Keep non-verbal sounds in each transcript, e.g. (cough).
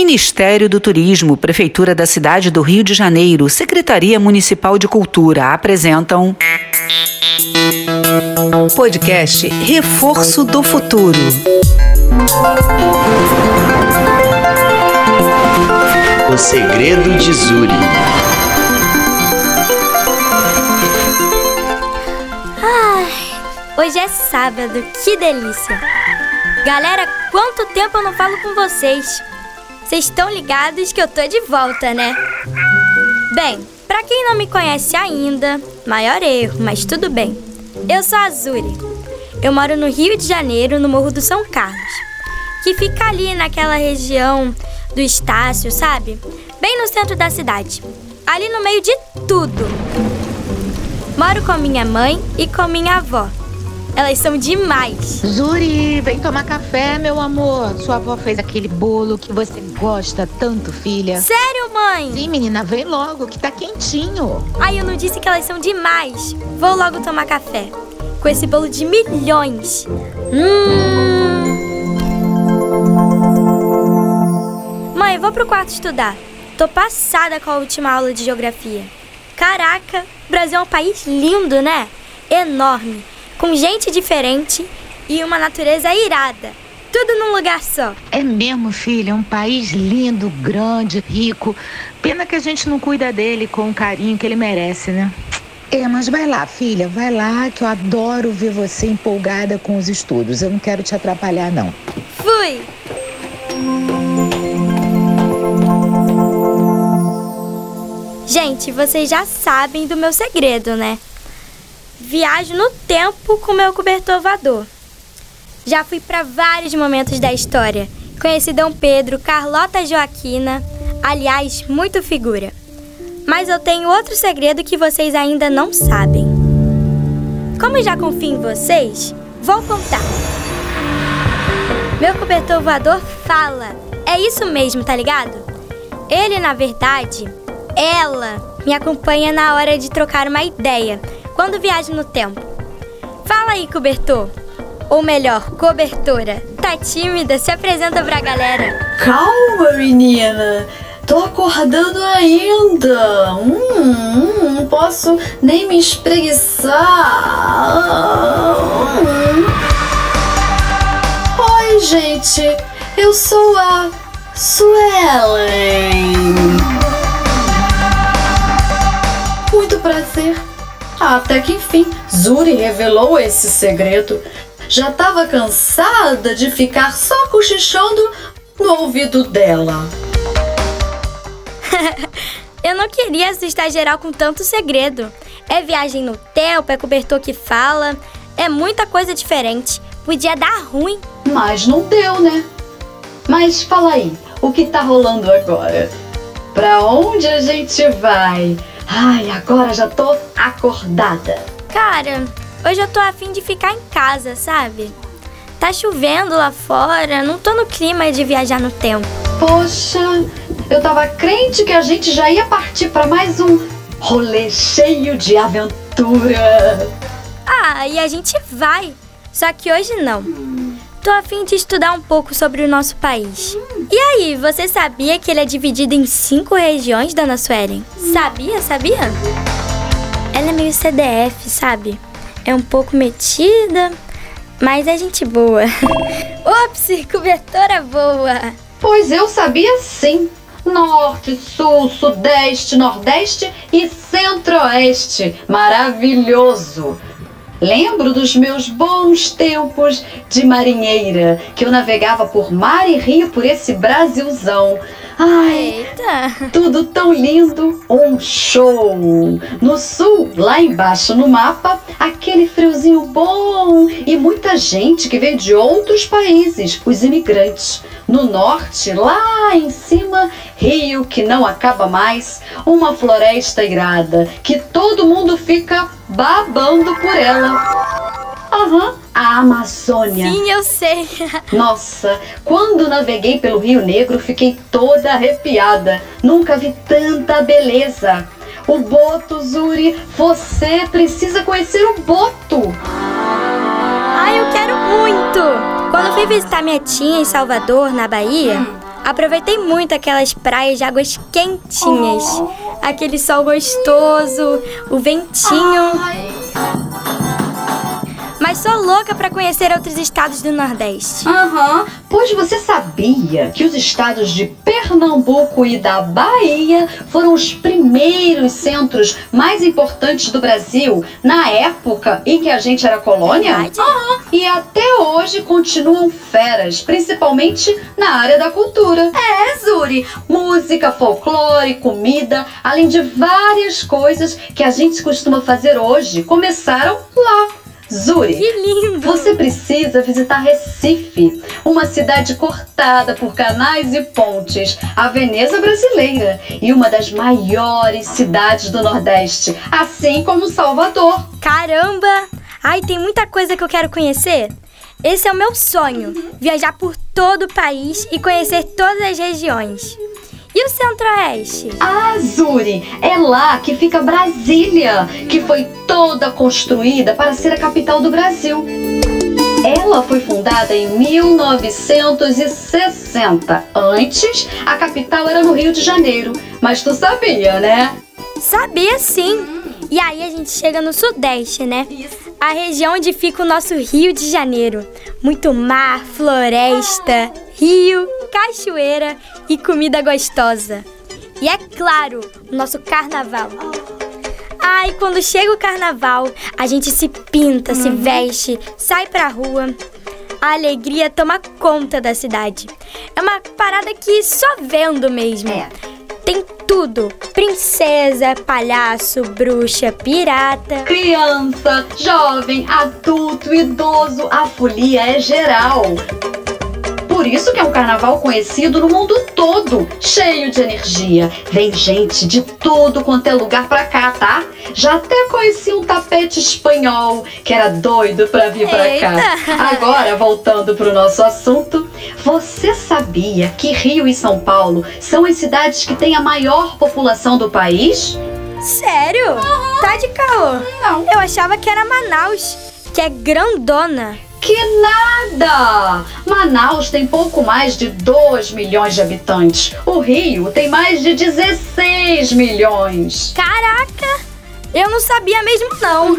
Ministério do Turismo, Prefeitura da Cidade do Rio de Janeiro, Secretaria Municipal de Cultura apresentam. Podcast Reforço do Futuro. O segredo de Zuri. Ai, hoje é sábado, que delícia! Galera, quanto tempo eu não falo com vocês? Vocês estão ligados que eu tô de volta, né? Bem, pra quem não me conhece ainda, maior erro, mas tudo bem. Eu sou a Azuri. Eu moro no Rio de Janeiro, no Morro do São Carlos, que fica ali naquela região do Estácio, sabe? Bem no centro da cidade. Ali no meio de tudo. Moro com minha mãe e com minha avó. Elas são demais. Zuri, vem tomar café, meu amor. Sua avó fez aquele bolo que você gosta tanto, filha. Sério, mãe? Sim, menina, vem logo, que tá quentinho. Ai, eu não disse que elas são demais. Vou logo tomar café. Com esse bolo de milhões. Hum. Mãe, vou pro quarto estudar. Tô passada com a última aula de geografia. Caraca, o Brasil é um país lindo, né? Enorme com gente diferente e uma natureza irada. Tudo num lugar só. É mesmo, filha, é um país lindo, grande, rico. Pena que a gente não cuida dele com o carinho que ele merece, né? É, mas vai lá, filha, vai lá, que eu adoro ver você empolgada com os estudos. Eu não quero te atrapalhar, não. Fui! Gente, vocês já sabem do meu segredo, né? Viajo no tempo com meu cobertor voador. Já fui para vários momentos da história. Conheci Dom Pedro, Carlota Joaquina, aliás, muito figura. Mas eu tenho outro segredo que vocês ainda não sabem. Como já confio em vocês, vou contar. Meu cobertor voador fala. É isso mesmo, tá ligado? Ele, na verdade, ela me acompanha na hora de trocar uma ideia quando viaja no tempo. Fala aí, cobertor. Ou melhor, cobertora. Tá tímida? Se apresenta pra galera. Calma, menina. Tô acordando ainda. Hum, não posso nem me espreguiçar. Oi, gente. Eu sou a Suelen. Muito prazer. Até que enfim, Zuri revelou esse segredo. Já estava cansada de ficar só cochichando no ouvido dela. (laughs) Eu não queria assustar geral com tanto segredo. É viagem no tempo, é cobertor que fala, é muita coisa diferente. Podia dar ruim. Mas não deu, né? Mas fala aí, o que tá rolando agora? Pra onde a gente vai? Ai, agora já tô acordada. Cara, hoje eu tô afim de ficar em casa, sabe? Tá chovendo lá fora, não tô no clima de viajar no tempo. Poxa, eu tava crente que a gente já ia partir para mais um rolê cheio de aventura. Ah, e a gente vai. Só que hoje não. Tô a fim de estudar um pouco sobre o nosso país. E aí, você sabia que ele é dividido em cinco regiões, dona Suelen? Sabia, sabia? Ela é meio CDF, sabe? É um pouco metida, mas é gente boa. (laughs) Ops, cobertora boa! Pois eu sabia sim. Norte, Sul, Sudeste, Nordeste e Centro-Oeste. Maravilhoso! Lembro dos meus bons tempos de marinheira, que eu navegava por mar e rio por esse Brasilzão. Ai, Eita! tudo tão lindo, um show! No sul, lá embaixo no mapa, aquele friozinho bom e muita gente que veio de outros países, os imigrantes. No norte, lá em cima, rio que não acaba mais, uma floresta irada que todo mundo fica babando por ela. Aham, a Amazônia. Sim, eu sei. (laughs) Nossa, quando naveguei pelo Rio Negro, fiquei toda arrepiada. Nunca vi tanta beleza. O Boto, Zuri, você precisa conhecer o Boto. Ai, eu quero muito! Quando fui visitar minha tia em Salvador, na Bahia, Aproveitei muito aquelas praias de águas quentinhas. Aquele sol gostoso, o ventinho. Mas sou louca pra conhecer outros estados do Nordeste. Aham, pois você sabia que os estados de Pernambuco e da Bahia foram os primeiros centros mais importantes do Brasil na época em que a gente era colônia? Verdade. Aham, e até hoje continuam feras, principalmente na área da cultura. É, Zuri, música, folclore, comida, além de várias coisas que a gente costuma fazer hoje, começaram lá. Zuri, Que lindo! você precisa visitar Recife, uma cidade cortada por canais e pontes, a Veneza brasileira e uma das maiores cidades do Nordeste, assim como Salvador. Caramba! Ai, tem muita coisa que eu quero conhecer. Esse é o meu sonho: viajar por todo o país e conhecer todas as regiões. E o Centro-Oeste? Ah, Zuri, é lá que fica Brasília, que foi toda construída para ser a capital do Brasil. Ela foi fundada em 1960. Antes, a capital era no Rio de Janeiro. Mas tu sabia, né? Sabia sim! E aí a gente chega no Sudeste, né? A região onde fica o nosso Rio de Janeiro. Muito mar, floresta, rio, cachoeira e comida gostosa. E é claro, o nosso carnaval. Ai, quando chega o carnaval, a gente se pinta, se veste, sai pra rua. A alegria toma conta da cidade. É uma parada que só vendo mesmo. É. Tem tudo: princesa, palhaço, bruxa, pirata. Criança, jovem, adulto, idoso, a folia é geral. Por isso que é um carnaval conhecido no mundo todo, cheio de energia. Vem gente de tudo quanto é lugar pra cá, tá? Já até conheci um tapete espanhol que era doido pra vir pra cá. Eita! Agora, voltando pro nosso assunto, você sabia que Rio e São Paulo são as cidades que têm a maior população do país? Sério? Tá de caô? Não. Eu achava que era Manaus, que é grandona. Que nada! Manaus tem pouco mais de 2 milhões de habitantes. O Rio tem mais de 16 milhões. Caraca! Eu não sabia mesmo não.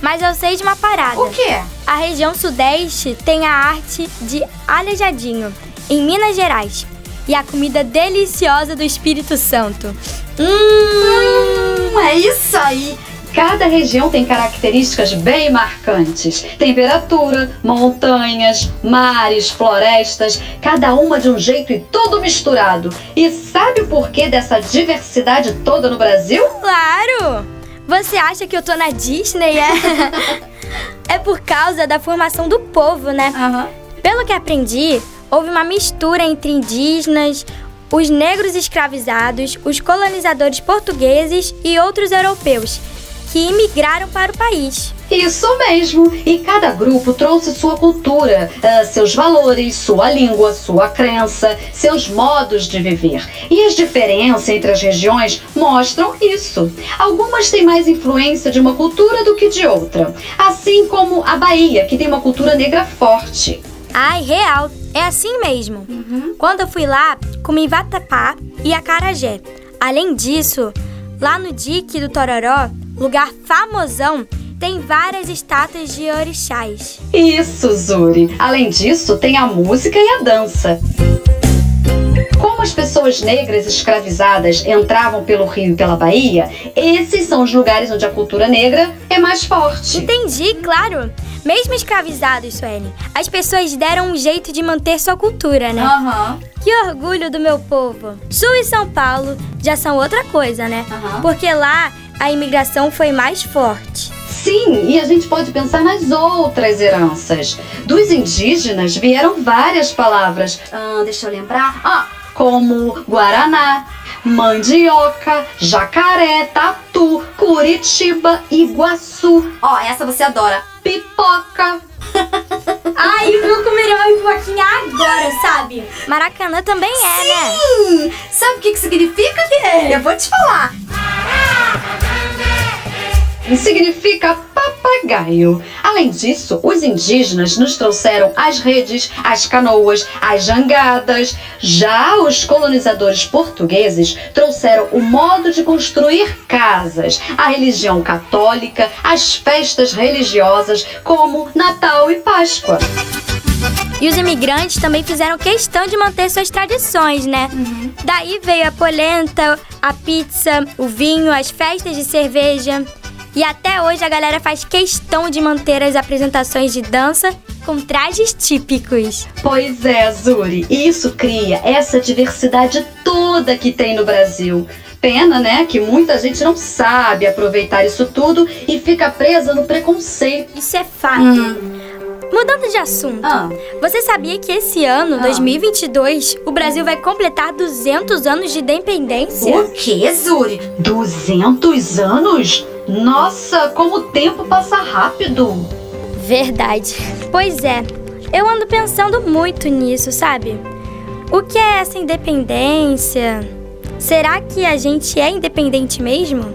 Mas eu sei de uma parada. quê? A região sudeste tem a arte de Alejadinho, em Minas Gerais. E a comida deliciosa do Espírito Santo. Hum! é isso aí! Cada região tem características bem marcantes. Temperatura, montanhas, mares, florestas, cada uma de um jeito e tudo misturado. E sabe o porquê dessa diversidade toda no Brasil? Claro! Você acha que eu tô na Disney, é? (laughs) é por causa da formação do povo, né? Pelo que aprendi, houve uma mistura entre indígenas, os negros escravizados, os colonizadores portugueses e outros europeus que imigraram para o país. Isso mesmo! E cada grupo trouxe sua cultura, ah, seus valores, sua língua, sua crença, seus modos de viver. E as diferenças entre as regiões mostram isso. Algumas têm mais influência de uma cultura do que de outra, assim como a Bahia, que tem uma cultura negra forte. Ai, real, é assim mesmo. Quando eu fui lá, comi vatapá e acarajé. Além disso, lá no dique do Tororó, lugar famosão, tem várias estátuas de orixás. Isso, Zuri! Além disso, tem a música e a dança. Como as pessoas negras escravizadas entravam pelo Rio e pela Bahia, esses são os lugares onde a cultura negra é mais forte. Entendi, claro. Mesmo escravizados, Sueli, as pessoas deram um jeito de manter sua cultura, né? Aham. Que orgulho do meu povo. Sul e São Paulo já são outra coisa, né? Aham. Porque lá a imigração foi mais forte. Sim, e a gente pode pensar nas outras heranças. Dos indígenas vieram várias palavras. Ah, deixa eu lembrar. Ah, como guaraná, mandioca, jacaré, tatu, curitiba, iguaçu. Ó, essa você adora. Pipoca. (laughs) Ai, eu vou comer uma pipoquinha agora, sabe? Maracanã também é, né? Hum, sabe o que, que significa? Eu vou te falar. Significa Papa papagaio. Além disso, os indígenas nos trouxeram as redes, as canoas, as jangadas. Já os colonizadores portugueses trouxeram o modo de construir casas, a religião católica, as festas religiosas como Natal e Páscoa. E os imigrantes também fizeram questão de manter suas tradições, né? Uhum. Daí veio a polenta, a pizza, o vinho, as festas de cerveja. E até hoje a galera faz questão de manter as apresentações de dança com trajes típicos. Pois é, Zuri. Isso cria essa diversidade toda que tem no Brasil. Pena, né, que muita gente não sabe aproveitar isso tudo e fica presa no preconceito. Isso é fato. Hum. Mudando de assunto, ah. você sabia que esse ano, ah. 2022, o Brasil vai completar 200 anos de independência? O que, Zuri? 200 anos? Nossa, como o tempo passa rápido! Verdade. Pois é, eu ando pensando muito nisso, sabe? O que é essa independência? Será que a gente é independente mesmo?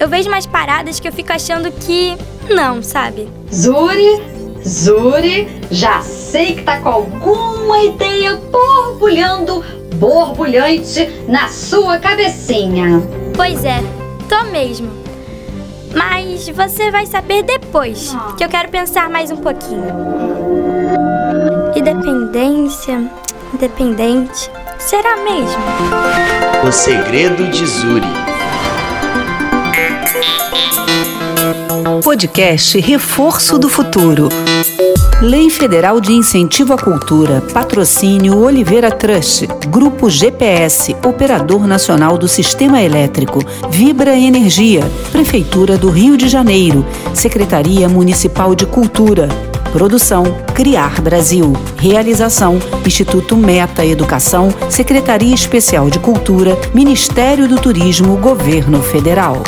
Eu vejo umas paradas que eu fico achando que não, sabe? Zuri, Zuri, já sei que tá com alguma ideia borbulhando, borbulhante na sua cabecinha. Pois é, tô mesmo. Mas você vai saber depois, ah. que eu quero pensar mais um pouquinho. Independência, independente, será mesmo? O segredo de Zuri. Podcast Reforço do Futuro. Lei Federal de Incentivo à Cultura, Patrocínio Oliveira Trust, Grupo GPS, Operador Nacional do Sistema Elétrico, Vibra Energia, Prefeitura do Rio de Janeiro, Secretaria Municipal de Cultura. Produção Criar Brasil. Realização Instituto Meta Educação, Secretaria Especial de Cultura, Ministério do Turismo, Governo Federal.